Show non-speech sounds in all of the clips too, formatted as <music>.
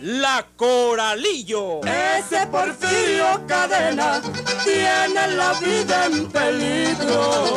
La Coralillo. Ese Porfirio Cadena tiene la vida en peligro.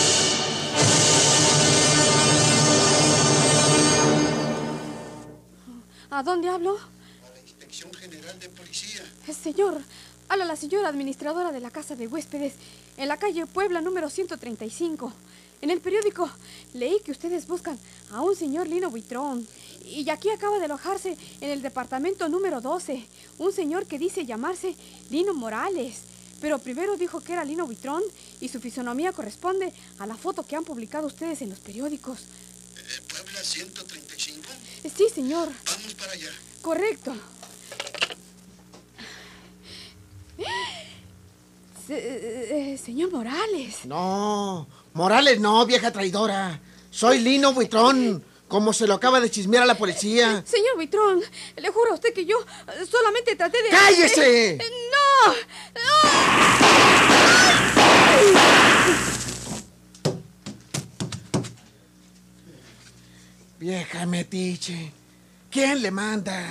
¿A dónde hablo? A la Inspección General de Policía. Señor, habla la señora administradora de la casa de huéspedes en la calle Puebla número 135. En el periódico leí que ustedes buscan a un señor Lino Buitrón. Y aquí acaba de alojarse en el departamento número 12 un señor que dice llamarse Lino Morales. Pero primero dijo que era Lino Buitrón y su fisonomía corresponde a la foto que han publicado ustedes en los periódicos. Eh, Puebla 135. Eh, Sí, señor. Vamos para allá. Correcto. Se- eh, señor Morales. No, Morales no, vieja traidora. Soy Lino Buitrón, como se lo acaba de chismear a la policía. Señor Buitrón, le juro a usted que yo eh, solamente traté de... ¡Cállese! Eh, ¡No! Vieja metiche. ¿Quién le manda?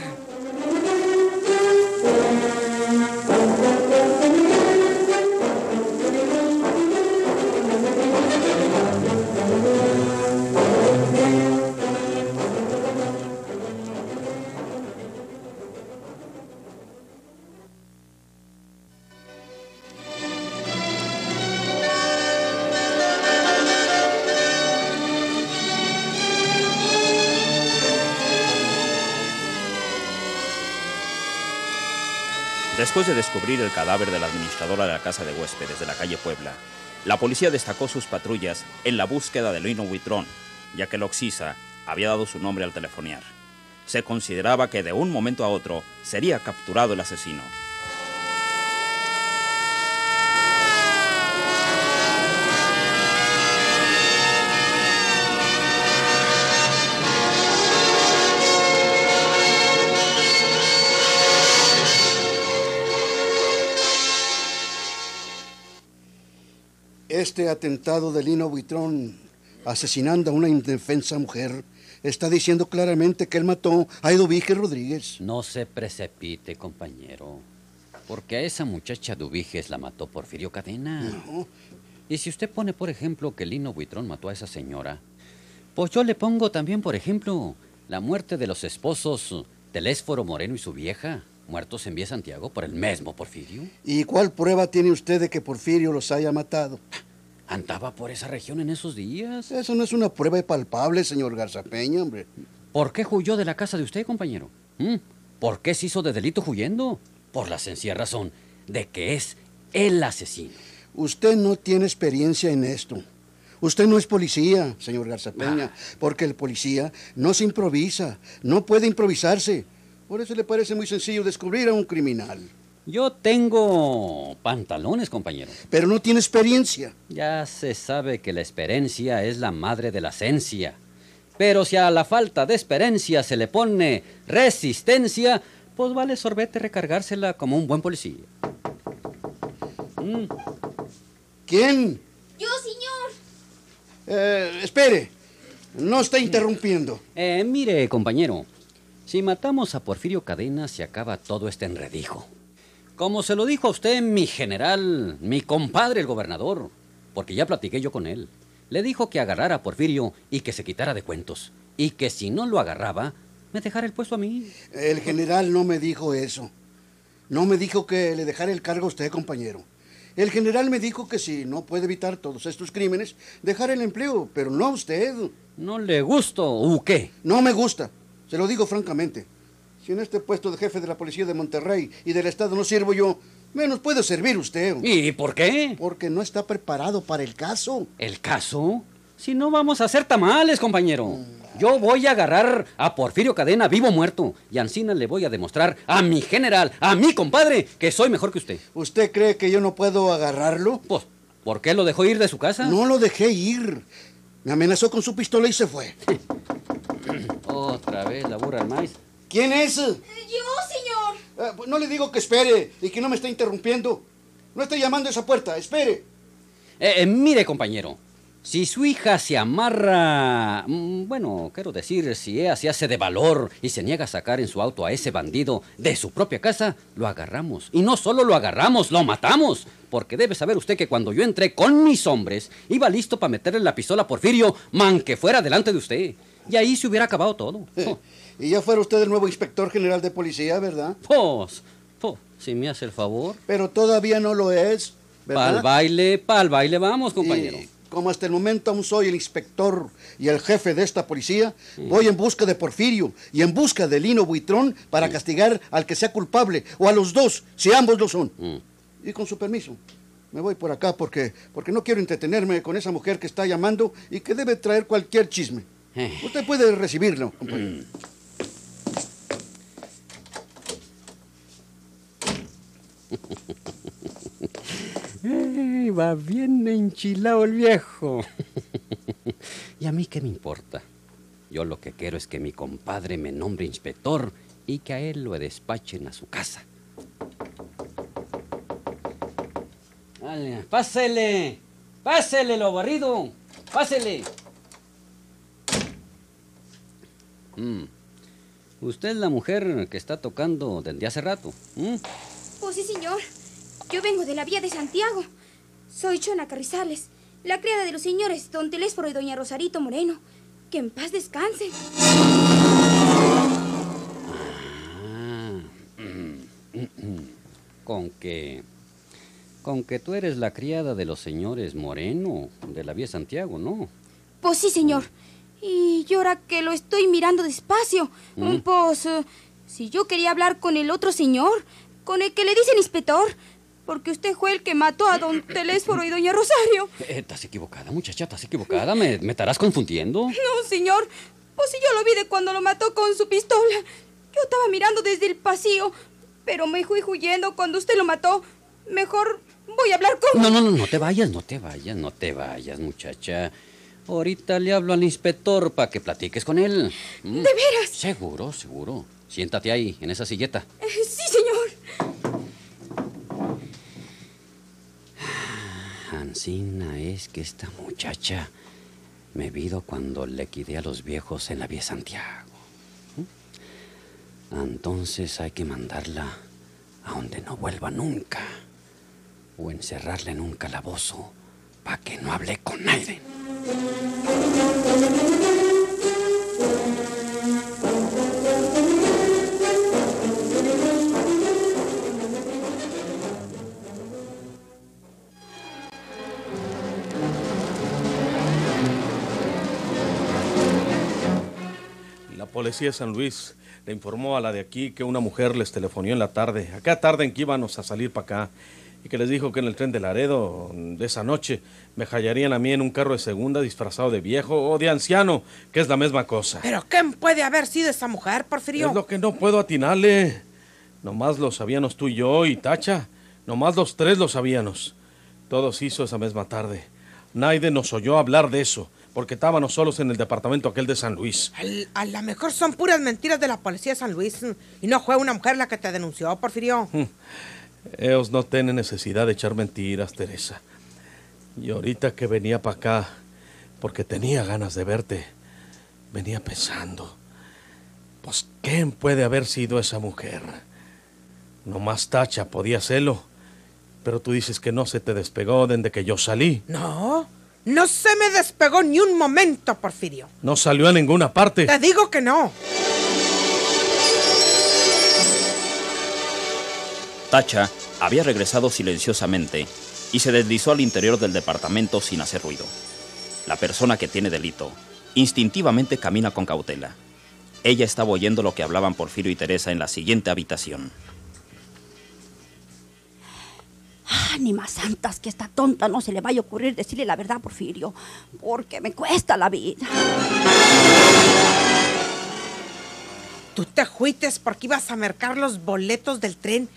Después de descubrir el cadáver de la administradora de la casa de huéspedes de la calle Puebla, la policía destacó sus patrullas en la búsqueda de Lino Huitrón, ya que el había dado su nombre al telefonear. Se consideraba que de un momento a otro sería capturado el asesino. Este atentado de Lino Buitrón asesinando a una indefensa mujer está diciendo claramente que él mató a Eduvige Rodríguez. No se precipite, compañero. Porque a esa muchacha Dubiges la mató Porfirio Cadena. No. Y si usted pone, por ejemplo, que Lino Buitrón mató a esa señora, pues yo le pongo también, por ejemplo, la muerte de los esposos Telésforo Moreno y su vieja, muertos en Vía Santiago por el mismo Porfirio. ¿Y cuál prueba tiene usted de que Porfirio los haya matado? Andaba por esa región en esos días. Eso no es una prueba palpable, señor Garzapeña, hombre. ¿Por qué huyó de la casa de usted, compañero? ¿Mm? ¿Por qué se hizo de delito huyendo? Por la sencilla razón de que es el asesino. Usted no tiene experiencia en esto. Usted no es policía, señor Garzapeña, porque el policía no se improvisa, no puede improvisarse. Por eso le parece muy sencillo descubrir a un criminal. Yo tengo pantalones, compañero. Pero no tiene experiencia. Ya se sabe que la experiencia es la madre de la ciencia. Pero si a la falta de experiencia se le pone resistencia, pues vale sorbete recargársela como un buen policía. Mm, ¿Quién? Yo, señor. Eh, espere. No está interrumpiendo. eh, mire, compañero, si matamos a Porfirio Cadena se acaba todo este enredijo. Como se lo dijo a usted mi general, mi compadre el gobernador, porque ya platiqué yo con él. Le dijo que agarrara a Porfirio y que se quitara de cuentos. Y que si no lo agarraba, me dejara el puesto a mí. El general no me dijo eso. No me dijo que le dejara el cargo a usted, compañero. El general me dijo que si no puede evitar todos estos crímenes, dejar el empleo, pero no a usted. ¿No le gusto o qué? No me gusta, se lo digo francamente. Si en este puesto de jefe de la policía de Monterrey y del Estado no sirvo yo, menos puede servir usted. ¿Y por qué? Porque no está preparado para el caso. ¿El caso? Si no vamos a hacer tamales, compañero. Yo voy a agarrar a Porfirio Cadena vivo o muerto. Y Ancina le voy a demostrar a mi general, a mi compadre, que soy mejor que usted. ¿Usted cree que yo no puedo agarrarlo? Pues, ¿por qué lo dejó ir de su casa? No lo dejé ir. Me amenazó con su pistola y se fue. <laughs> Otra vez la burra al maíz. ¿Quién es? Yo, señor. Ah, pues no le digo que espere y que no me está interrumpiendo. No estoy llamando a esa puerta, espere. Eh, eh, mire, compañero, si su hija se amarra, mm, bueno, quiero decir, si ella se hace de valor y se niega a sacar en su auto a ese bandido de su propia casa, lo agarramos. Y no solo lo agarramos, lo matamos. Porque debe saber usted que cuando yo entré con mis hombres, iba listo para meterle la pistola a Porfirio, man que fuera delante de usted. Y ahí se hubiera acabado todo. Oh, Y ya fuera usted el nuevo inspector general de policía, ¿verdad? Pues, pues, si me hace el favor. Pero todavía no lo es, Pa'l ¿verdad? baile, pa'l baile vamos, compañero. Y como hasta el momento aún soy el inspector y el jefe de esta policía, voy en busca de Porfirio y en busca de Lino Buitrón para castigar al que sea culpable o a los dos, si ambos lo son. Mm. Y con su permiso, me voy por acá porque, porque no quiero entretenerme con esa mujer que está llamando y que debe traer cualquier chisme. Eh. Usted puede recibirlo, compañero. Ey, va bien enchilado el viejo. ¿Y a mí qué me importa? Yo lo que quiero es que mi compadre me nombre inspector y que a él lo despachen a su casa. Vale, pásele, pásele lo barrido, pásele. Mm. Usted es la mujer que está tocando desde hace rato. ¿m? Pues sí, señor. Yo vengo de la vía de Santiago. Soy Chona Carrizales, la criada de los señores Don Telésforo y Doña Rosarito Moreno. Que en paz descansen. Ah, mm, mm, mm. Con que. Con que tú eres la criada de los señores Moreno, de la vía Santiago, ¿no? Pues sí, señor. Y yo ahora que lo estoy mirando despacio, ¿Mm? pues eh, si yo quería hablar con el otro señor, con el que le dicen inspector, porque usted fue el que mató a don <coughs> Telésforo y doña Rosario. Eh, estás equivocada, muchacha, estás equivocada. ¿Me, me estarás confundiendo? No, señor. Pues si yo lo vi de cuando lo mató con su pistola. Yo estaba mirando desde el pasillo, pero me fui huyendo cuando usted lo mató. Mejor voy a hablar con... No, no, no, no te vayas, no te vayas, no te vayas, muchacha. Ahorita le hablo al inspector para que platiques con él. ¿Mm? ¿De veras? Seguro, seguro. Siéntate ahí, en esa silleta. Eh, sí, señor. Ancina es que esta muchacha me vido cuando le quité a los viejos en la vía Santiago. ¿Mm? Entonces hay que mandarla a donde no vuelva nunca. O encerrarla en un calabozo que no hable con nadie. La policía de San Luis le informó a la de aquí que una mujer les telefonió en la tarde, acá tarde en que íbamos a salir para acá, y que les dijo que en el tren de Laredo de esa noche me hallarían a mí en un carro de segunda disfrazado de viejo o de anciano, que es la misma cosa. ¿Pero quién puede haber sido esa mujer, Porfirio? Es lo que no puedo atinarle. Nomás lo sabíamos tú y yo y Tacha. Nomás los tres lo sabíamos. Todos hizo esa misma tarde. Nadie nos oyó hablar de eso, porque estábamos solos en el departamento aquel de San Luis. Al- a lo mejor son puras mentiras de la policía de San Luis. Y no fue una mujer la que te denunció, Porfirio. Ellos no tienen necesidad de echar mentiras, Teresa. Y ahorita que venía para acá, porque tenía ganas de verte, venía pensando, pues, ¿quién puede haber sido esa mujer? Nomás Tacha podía hacerlo, pero tú dices que no se te despegó desde que yo salí. No, no se me despegó ni un momento, Porfirio. No salió a ninguna parte. Te digo que no. Tacha había regresado silenciosamente y se deslizó al interior del departamento sin hacer ruido. La persona que tiene delito instintivamente camina con cautela. Ella estaba oyendo lo que hablaban Porfirio y Teresa en la siguiente habitación. Ánimas santas, que esta tonta no se le vaya a ocurrir decirle la verdad, Porfirio, porque me cuesta la vida. Tú te juites porque ibas a mercar los boletos del tren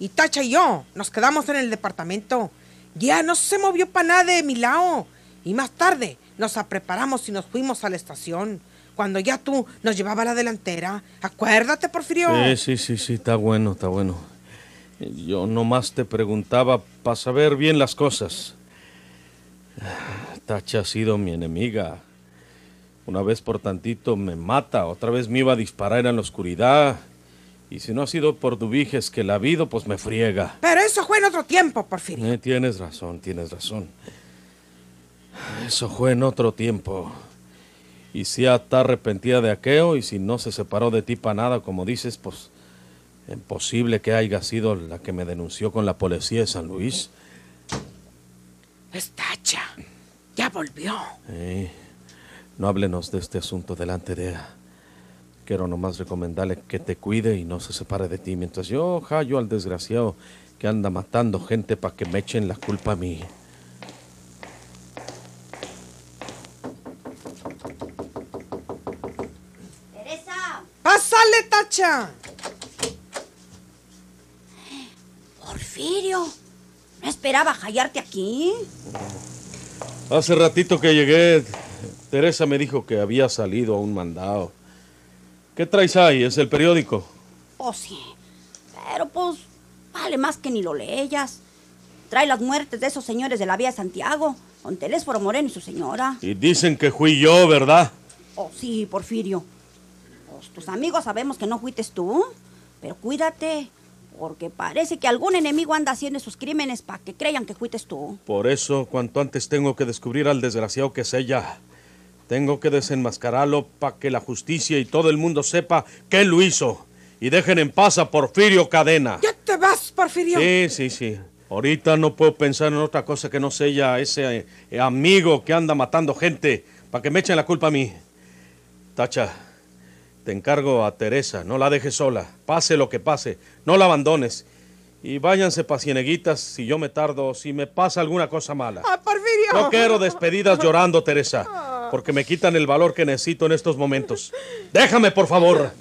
y Tacha y yo nos quedamos en el departamento. Ya no se movió para nada de mi lado. Y más tarde nos preparamos y nos fuimos a la estación. Cuando ya tú nos llevabas la delantera. Acuérdate, Porfirio. Sí, sí, sí, sí, está bueno, está bueno. Yo nomás te preguntaba para saber bien las cosas. Tacha ha sido mi enemiga. Una vez por tantito me mata, otra vez me iba a disparar en la oscuridad. Y si no ha sido por Dubiges que la ha habido, pues me friega. Pero eso fue en otro tiempo, Porfirio. Eh, tienes razón, tienes razón. Eso fue en otro tiempo. Y si está arrepentida de aquello y si no se separó de ti para nada, como dices, pues imposible que haya sido la que me denunció con la policía de San Luis. Es Tacha. Ya volvió. Eh, no háblenos de este asunto delante de ella. Quiero nomás recomendarle que te cuide y no se separe de ti, mientras yo hallo al desgraciado que anda matando gente para que me echen la culpa a mí. Teresa, ¡Pásale, Tacha! Porfirio, no esperaba hallarte aquí. Hace ratito que llegué, Teresa me dijo que había salido a un mandado. ¿Qué traes ahí? ¿Es el periódico? Oh, sí. Pero pues, vale más que ni lo leas. Trae las muertes de esos señores de la vía de Santiago, con Telésforo Moreno y su señora. Y dicen que fui yo, ¿verdad? Oh, sí, Porfirio. Pues tus amigos sabemos que no fuites tú, pero cuídate, porque parece que algún enemigo anda haciendo sus crímenes para que crean que fuites tú. Por eso, cuanto antes tengo que descubrir al desgraciado que es ella. Tengo que desenmascararlo para que la justicia y todo el mundo sepa que él lo hizo. Y dejen en paz a Porfirio Cadena. ¿Ya te vas, Porfirio? Sí, sí, sí. Ahorita no puedo pensar en otra cosa que no sea ese eh, amigo que anda matando gente para que me echen la culpa a mí. Tacha, te encargo a Teresa, no la dejes sola. Pase lo que pase, no la abandones. Y váyanse pa' Cieneguitas si yo me tardo, si me pasa alguna cosa mala. ¡Ah, Porfirio! No quiero despedidas llorando, Teresa, porque me quitan el valor que necesito en estos momentos. Déjame, por favor.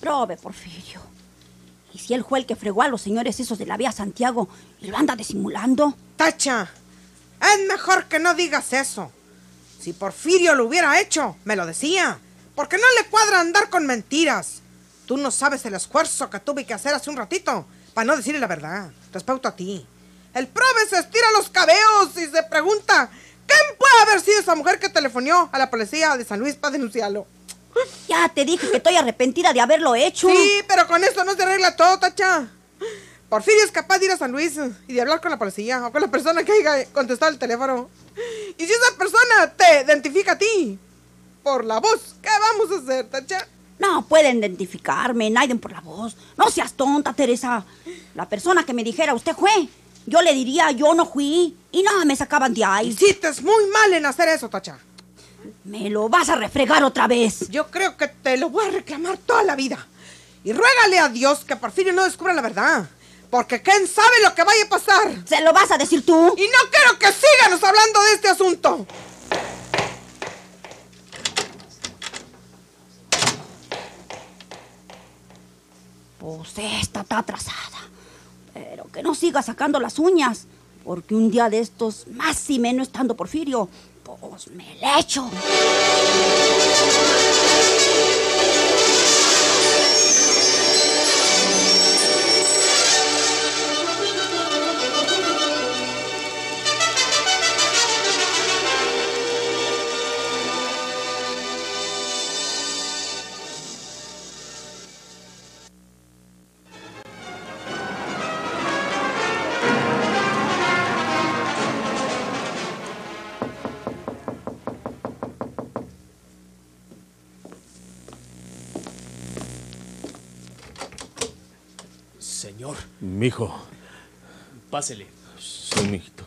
Prove, Porfirio. ¿Y si él fue el que fregó a los señores esos de la vía Santiago y lo anda disimulando? Tacha, es mejor que no digas eso. Si Porfirio lo hubiera hecho, me lo decía. Porque no le cuadra andar con mentiras. Tú no sabes el esfuerzo que tuve que hacer hace un ratito para no decirle la verdad respecto a ti. El prove se estira los cabellos y se pregunta, ¿quién puede haber sido esa mujer que telefonió a la policía de San Luis para denunciarlo? Ya te dije que estoy arrepentida de haberlo hecho. Sí, pero con esto no se arregla todo, Tacha. Porfirio es capaz de ir a San Luis y de hablar con la policía o con la persona que haya contestado el teléfono. Y si esa persona te identifica a ti por la voz, ¿qué vamos a hacer, Tacha? No pueden identificarme, Naiden por la voz. No seas tonta, Teresa. La persona que me dijera usted fue, yo le diría yo no fui y nada me sacaban de ahí. Hiciste muy mal en hacer eso, Tacha. Me lo vas a refregar otra vez. Yo creo que te lo voy a reclamar toda la vida. Y ruégale a Dios que Porfirio no descubra la verdad. Porque quién sabe lo que vaya a pasar. ¿Se lo vas a decir tú? Y no quiero que siganos hablando de este asunto. Pues esta está atrasada. Pero que no siga sacando las uñas. Porque un día de estos, más y menos estando Porfirio, pues me le echo. Señor. Mijo. Pásele. Sí, mijito.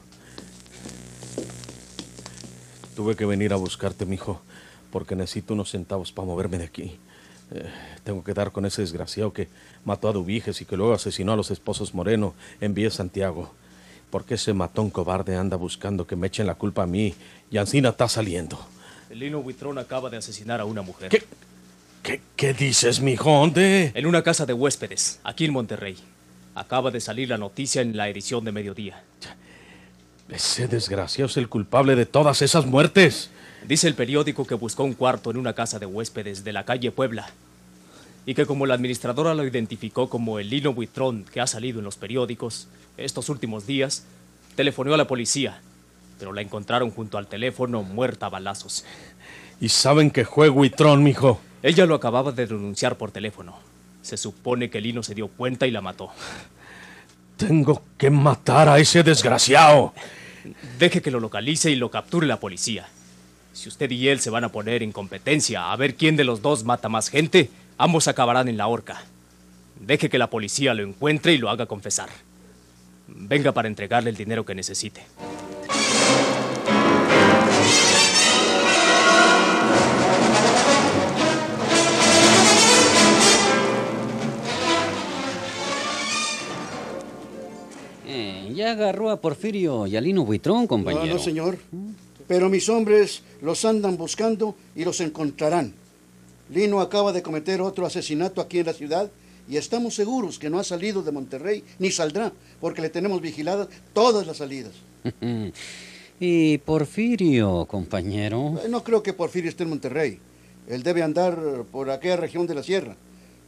Tuve que venir a buscarte, mijo, porque necesito unos centavos para moverme de aquí. Eh, tengo que dar con ese desgraciado que mató a Dubiges y que luego asesinó a los esposos Moreno en Vía Santiago. Porque ese matón cobarde anda buscando que me echen la culpa a mí y Ancina está saliendo. El Lino Huitrón acaba de asesinar a una mujer. ¿Qué? ¿Qué, qué dices, mijo? ¿Dónde? En una casa de huéspedes, aquí en Monterrey. Acaba de salir la noticia en la edición de mediodía. Ese desgraciado es el culpable de todas esas muertes. Dice el periódico que buscó un cuarto en una casa de huéspedes de la calle Puebla. Y que como la administradora lo identificó como el Lino Buitrón que ha salido en los periódicos estos últimos días, telefonó a la policía, pero la encontraron junto al teléfono muerta a balazos. ¿Y saben que fue Buitrón, mijo? Ella lo acababa de denunciar por teléfono. Se supone que Lino se dio cuenta y la mató. Tengo que matar a ese desgraciado. Deje que lo localice y lo capture la policía. Si usted y él se van a poner en competencia a ver quién de los dos mata más gente, ambos acabarán en la horca. Deje que la policía lo encuentre y lo haga confesar. Venga para entregarle el dinero que necesite. Ya agarró a Porfirio y a Lino Buitrón, compañero. No, no, señor. Pero mis hombres los andan buscando y los encontrarán. Lino acaba de cometer otro asesinato aquí en la ciudad y estamos seguros que no ha salido de Monterrey ni saldrá, porque le tenemos vigiladas todas las salidas. <laughs> y Porfirio, compañero. Eh, No creo que Porfirio esté en Monterrey. Él debe andar por aquella región de la sierra.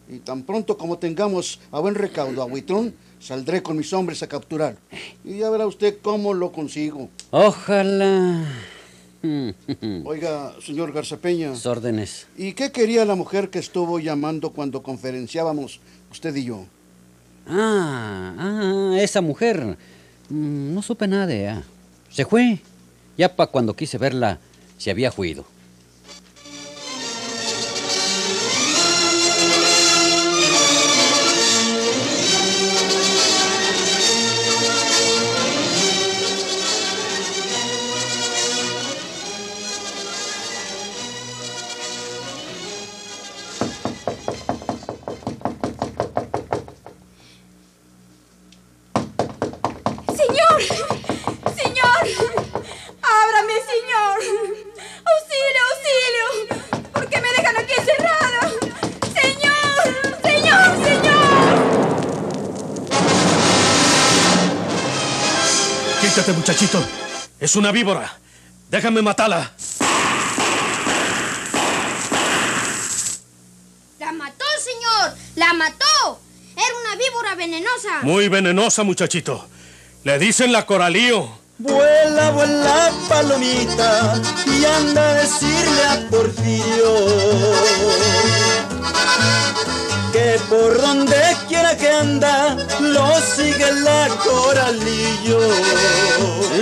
Y tan pronto como tengamos a buen recaudo a Huitrón, saldré con mis hombres a capturar. Y ya verá usted cómo lo consigo. Ojalá. <laughs> Oiga, señor Garzapeña. Sus órdenes. ¿Y qué quería la mujer que estuvo llamando cuando conferenciábamos usted y yo? Ah, ah, esa mujer. Mm, No supe nada de ella. Se fue. Ya para cuando quise verla, se había huido. Muchachito. Es una víbora. Déjame matarla. ¡La mató, señor! ¡La mató! Era una víbora venenosa. Muy venenosa, muchachito. Le dicen la coralío. Vuela, vuela, palomita, y anda a decirle a Porfirio por donde quiera que anda, lo sigue la coralillo.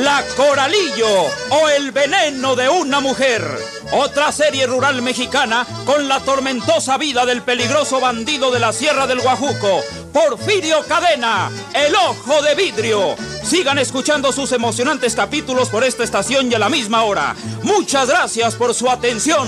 La Coralillo o el veneno de una mujer. Otra serie rural mexicana con la tormentosa vida del peligroso bandido de la Sierra del Guajuco, Porfirio Cadena, el ojo de vidrio. Sigan escuchando sus emocionantes capítulos por esta estación y a la misma hora. Muchas gracias por su atención.